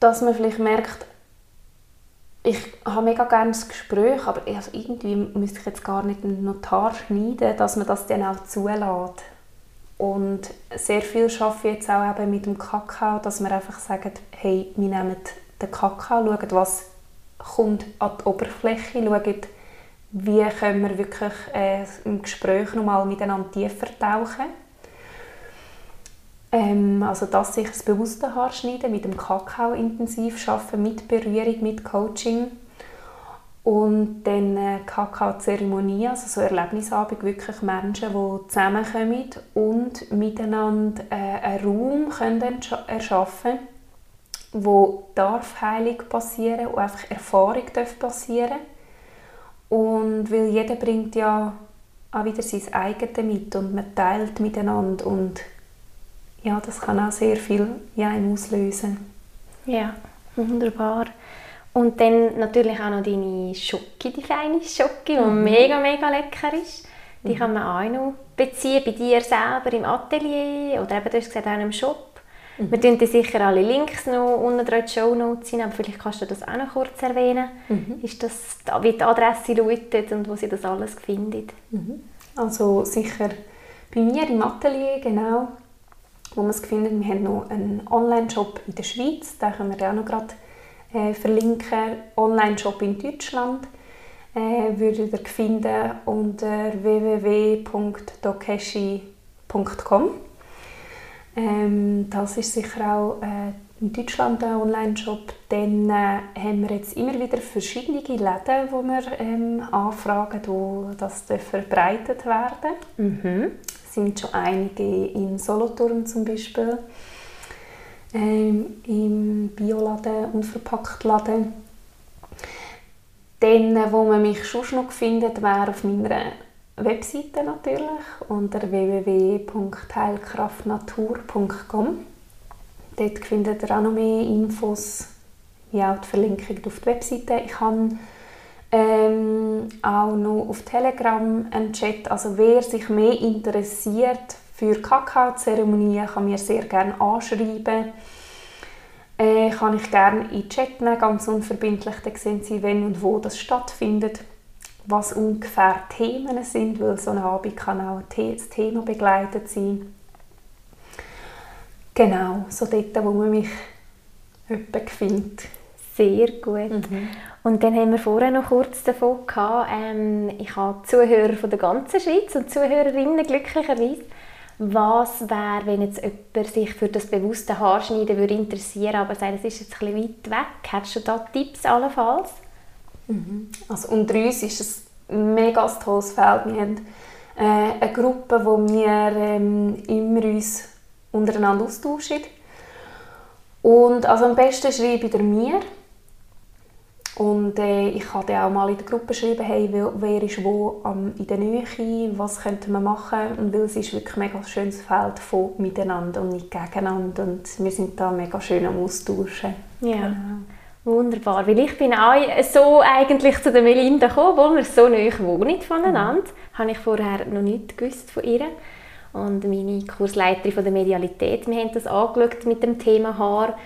dass man vielleicht merkt, ich habe mega gerne das Gespräch, aber also irgendwie müsste ich jetzt gar nicht einen Notar schneiden, dass man das dann auch zulässt. Und sehr viel arbeite ich jetzt auch eben mit dem Kakao, dass wir einfach sagen, hey, wir nehmen den Kakao, schauen, was kommt an die Oberfläche, schauen, wie können wir wirklich äh, im Gespräch nochmal miteinander tiefer tauchen. Ähm, also dass sich das bewusste Haarschneiden mit dem Kakao intensiv schaffen, mit Berührung, mit Coaching und dann äh, Kakao-Zeremonie, also so Erlebnisabend, wirklich Menschen, die zusammenkommen und miteinander äh, einen Raum können erschaffen können, wo darf Heilung passieren und einfach Erfahrung darf passieren und weil jeder bringt ja auch wieder sein eigenes mit und man teilt miteinander und ja, das kann auch sehr viel ja, auslösen. Ja, wunderbar. Und dann natürlich auch noch deine Schoki, die feine Schoki, die mhm. mega, mega lecker ist. Die mhm. kann man auch noch beziehen, bei dir selber im Atelier oder eben, du hast gesagt, auch im Shop. Mhm. Wir tun dir sicher alle Links noch unten in die Show Notes aber vielleicht kannst du das auch noch kurz erwähnen. Mhm. Ist das, wie die Adresse lautet und wo sie das alles findet? Mhm. Also sicher bei mir im Atelier, genau, wo man es findet. Wir haben noch einen Online-Shop in der Schweiz, den können wir auch noch gerade äh, verlinken. Online-Shop in Deutschland äh, würdet ihr finden unter www.dokeshi.com. Ähm, das ist sicher auch äh, in Deutschland ein Online-Shop. Dann äh, haben wir jetzt immer wieder verschiedene Läden, wo wir ähm, anfragen, wo das verbreitet werden mhm. Es sind schon einige in Solothurn zum Beispiel, ähm, im Bioladen und Verpacktladen. Dann, äh, wo man mich schon noch findet, wäre auf meiner Webseite natürlich unter www.heilkraftnatur.com. Dort findet ihr auch noch mehr Infos, wie auch die Verlinkung auf die Webseite. Ich habe ähm, auch noch auf Telegram einen Chat. Also wer sich mehr interessiert für Kakaozeremonien, kann mir sehr gerne anschreiben. Äh, kann ich gerne in den Chat nehmen, ganz unverbindlich. Dann sehen Sie, wenn und wo das stattfindet, was ungefähr Themen sind, weil so ein Abend kann auch das Thema begleitet sein. Genau, so dort, wo man mich jemanden findet. Sehr gut. Mhm. Und dann haben wir vorher noch kurz davon gehabt, ähm, ich habe Zuhörer von der ganzen Schweiz und Zuhörerinnen glücklicherweise. Was wäre, wenn jetzt jemand sich für das bewusste Haarschneiden würde interessieren aber sagt, es ist jetzt ein bisschen weit weg. Hättest du da Tipps allenfalls? Mhm. Also unter uns ist es ein mega tolles Feld. Wir haben äh, eine Gruppe, wo wir ähm, immer uns untereinander austauschen. Und also am besten schreibe ich mir und äh, ich kann dann auch mal in der Gruppe schreiben, hey, wer, ist wo ähm, in der Nähe, was könnte man machen. Und weil es ist wirklich ein mega schönes Feld von miteinander und nicht gegeneinander. Und wir sind da mega schön am Austauschen. Ja. Genau. Wunderbar, weil ich bin auch so eigentlich zu der Melinda gekommen, obwohl wir so nahe wohnen voneinander. Mhm. Habe ich vorher noch nicht gewusst von ihr. Und meine Kursleiterin von der Medialität, wir haben das angeschaut mit dem Thema Haar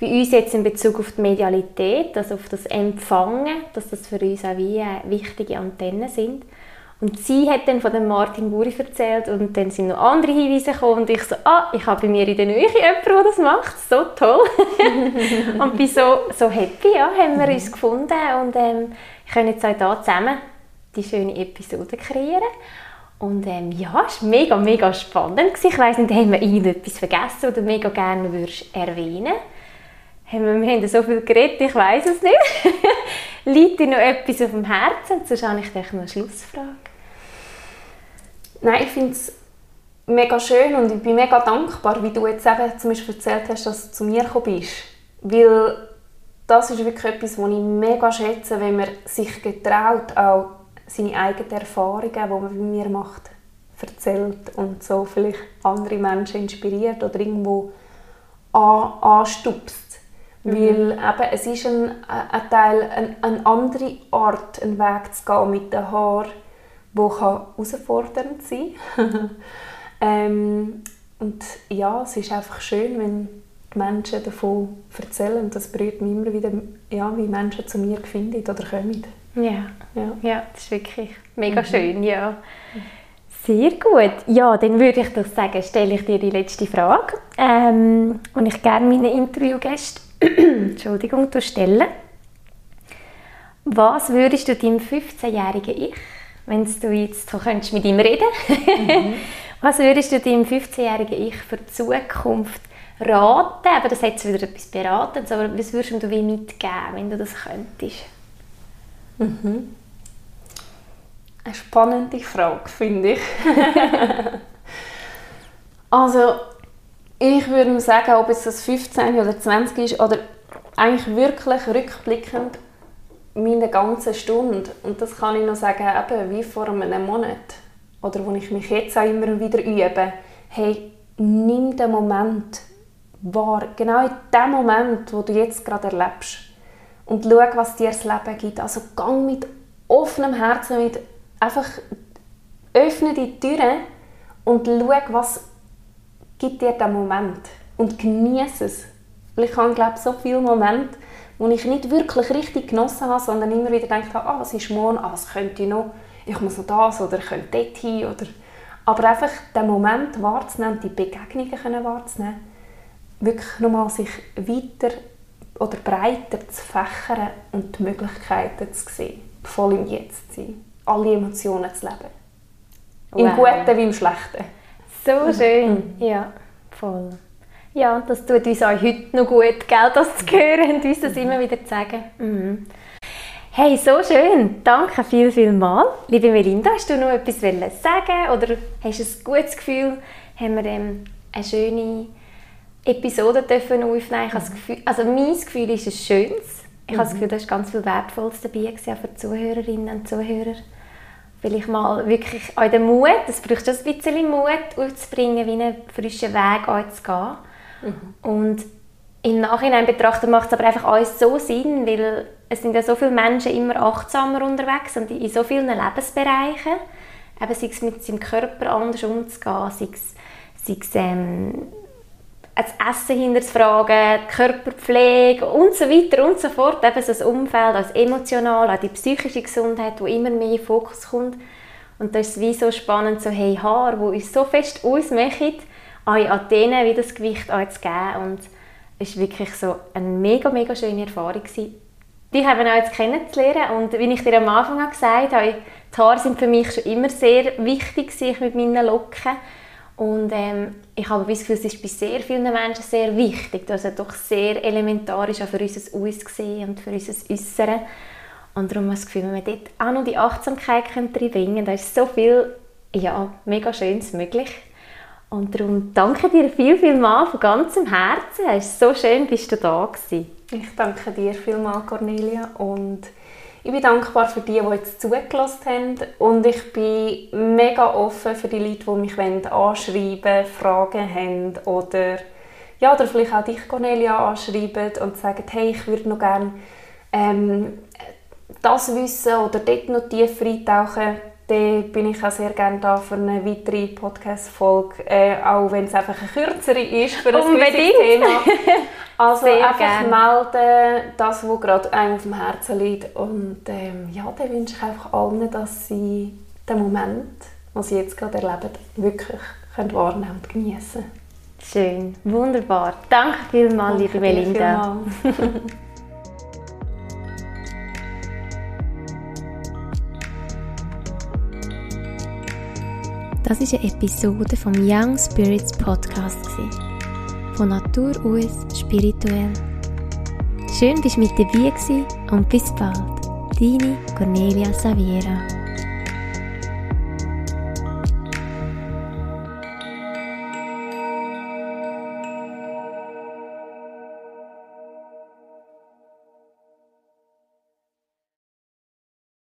bei uns jetzt in Bezug auf die Medialität, also auf das Empfangen, dass das für uns auch wie wichtige Antennen sind. Und sie hat dann von dem Martin Buri erzählt und dann sind noch andere Hinweise gekommen und ich so, ah, ich habe bei mir in der Nähe jemanden, der das macht, so toll. <laughs> und bin so, so happy, ja, haben wir uns gefunden und ähm, können jetzt auch hier zusammen die schöne Episode kreieren. Und ähm, ja, es war mega, mega spannend. Ich weiss nicht, haben wir irgendetwas vergessen oder mega gerne würdest erwähnen haben wir, wir haben so viel geredet, ich weiß es nicht. <laughs> Liegt dir noch etwas auf dem Herzen? Sonst habe ich dich noch eine Schlussfrage. Nein, ich finde es mega schön und ich bin mega dankbar, wie du jetzt eben zum Beispiel erzählt hast, dass du zu mir gekommen bist. Weil das ist wirklich etwas, was ich mega schätze, wenn man sich getraut, auch seine eigenen Erfahrungen, die man bei mir macht, erzählt und so vielleicht andere Menschen inspiriert oder irgendwo anstupst. Mhm. Weil eben, es ist ein, ein Teil, ein, eine andere Art, einen Weg zu gehen mit den Haaren, der herausfordernd sein <laughs> ähm, und ja, es ist einfach schön, wenn die Menschen davon erzählen. Das berührt mich immer wieder, ja, wie Menschen zu mir finden oder kommen. Ja, ja. ja das ist wirklich mega mhm. schön, ja. Sehr gut. Ja, dann würde ich doch sagen, stelle ich dir die letzte Frage, ähm, und ich gerne meinen Interviewgästen <clears throat> Entschuldigung, stellen. Was würdest du deinem 15-jährigen Ich, wenn du jetzt so könntest mit ihm reden, mhm. <laughs> was würdest du deinem 15-jährigen Ich für die Zukunft raten? Aber das hat wieder etwas beraten, aber was würdest du ihm mitgeben, wenn du das könntest? Mhm. Eine spannende Frage, finde ich. <laughs> also, ich würde sagen, ob es das 15 oder 20 ist oder eigentlich wirklich rückblickend meine ganze Stunde und das kann ich noch sagen, eben wie vor einem Monat oder wo ich mich jetzt auch immer wieder übe, hey, nimm den Moment wahr, genau in dem Moment, wo du jetzt gerade erlebst und schau, was dir das Leben gibt. Also gang mit offenem Herzen, mit einfach öffne die Türen und schau, was gib dir den Moment und genieße es. Ich habe, glaube so viele Momente, wo ich nicht wirklich richtig genossen habe, sondern immer wieder gedacht habe, ah, was ist morgen, ah, was könnte ich noch, ich muss noch das oder ich könnte dort hin. Oder Aber einfach den Moment wahrzunehmen, die Begegnungen können wahrzunehmen, wirklich nochmal sich weiter oder breiter zu fächern und die Möglichkeiten zu sehen, voll im Jetzt zu sein, alle Emotionen zu leben. Im wow. Guten wie im Schlechten. So schön, ja, voll. Ja, und das tut uns auch heute noch gut, gell, das zu hören und uns das immer wieder zu sagen. Mhm. Hey, so schön. Danke viel, viel mal. Liebe Melinda, hast du noch etwas sagen oder hast du ein gutes Gefühl, haben wir ähm, eine schöne Episode dürfen aufnehmen ich mhm. Gefühl, Also mein Gefühl ist ein schönes. Ich mhm. habe das. Gefühl, da ist ganz viel Wertvolles dabei für die Zuhörerinnen und Zuhörer. vielleicht mal wirklich auch den Mut, es braucht schon ein bisschen Mut, aufzubringen, wie einen frischen Weg anzugehen. Mhm. Und im Nachhinein betrachtet macht es aber einfach alles so Sinn, weil es sind ja so viele Menschen immer achtsamer unterwegs und in so vielen Lebensbereichen, eben sei es mit seinem Körper anders umzugehen, sei es, sei es ähm, das Essen hinterfragen, Körperpflege und so weiter und so fort. Eben so das Umfeld, als emotional, auch die psychische Gesundheit, wo immer mehr in den Fokus kommt. Und das ist wie so spannend, so hey Haar, wo uns so fest ausmachen, auch an denen wie das Gewicht zu geben. Und es war wirklich so eine mega, mega schöne Erfahrung. Gewesen. Die haben auch jetzt kennenzulernen. Und wie ich dir am Anfang gesagt habe, die Haare sind für mich schon immer sehr wichtig mit meinen Locken. Und ähm, ich habe das Gefühl, es ist bei sehr vielen Menschen sehr wichtig, es doch sehr elementar ist auch für unser Aussehen und für unser Äußeres. Und darum habe ich das Gefühl, wenn wir dort auch noch die Achtsamkeit reinbringen können, da ist so viel ja, mega Schönes möglich. Und darum danke dir viel, viel mal von ganzem Herzen. Es ist so schön, bist du da gewesen. Ich danke dir vielmals, Cornelia. Und ich bin dankbar für die, die jetzt zugelassen haben. Und ich bin mega offen für die Leute, die mich anschreiben Fragen haben oder, ja, oder vielleicht auch dich, Cornelia, anschreiben und sagen, hey, ich würde noch gerne ähm, das wissen oder dort noch tiefer eintauchen dann bin ich auch sehr gerne da für eine weitere Podcast-Folge, äh, auch wenn es einfach eine kürzere ist für ein Unbedingt. Thema. <laughs> Also sehr einfach gern. melden, das, was gerade einem auf dem Herzen liegt und ähm, ja, dann wünsche ich einfach allen, dass sie den Moment, den sie jetzt gerade erleben, wirklich können wahrnehmen und genießen Schön, wunderbar. Danke vielmals, liebe Melinda. <laughs> Das ist eine Episode vom Young Spirits Podcast. Von Natur aus spirituell. Schön, dass du mit dabei und bis bald. Deine Cornelia Saviera.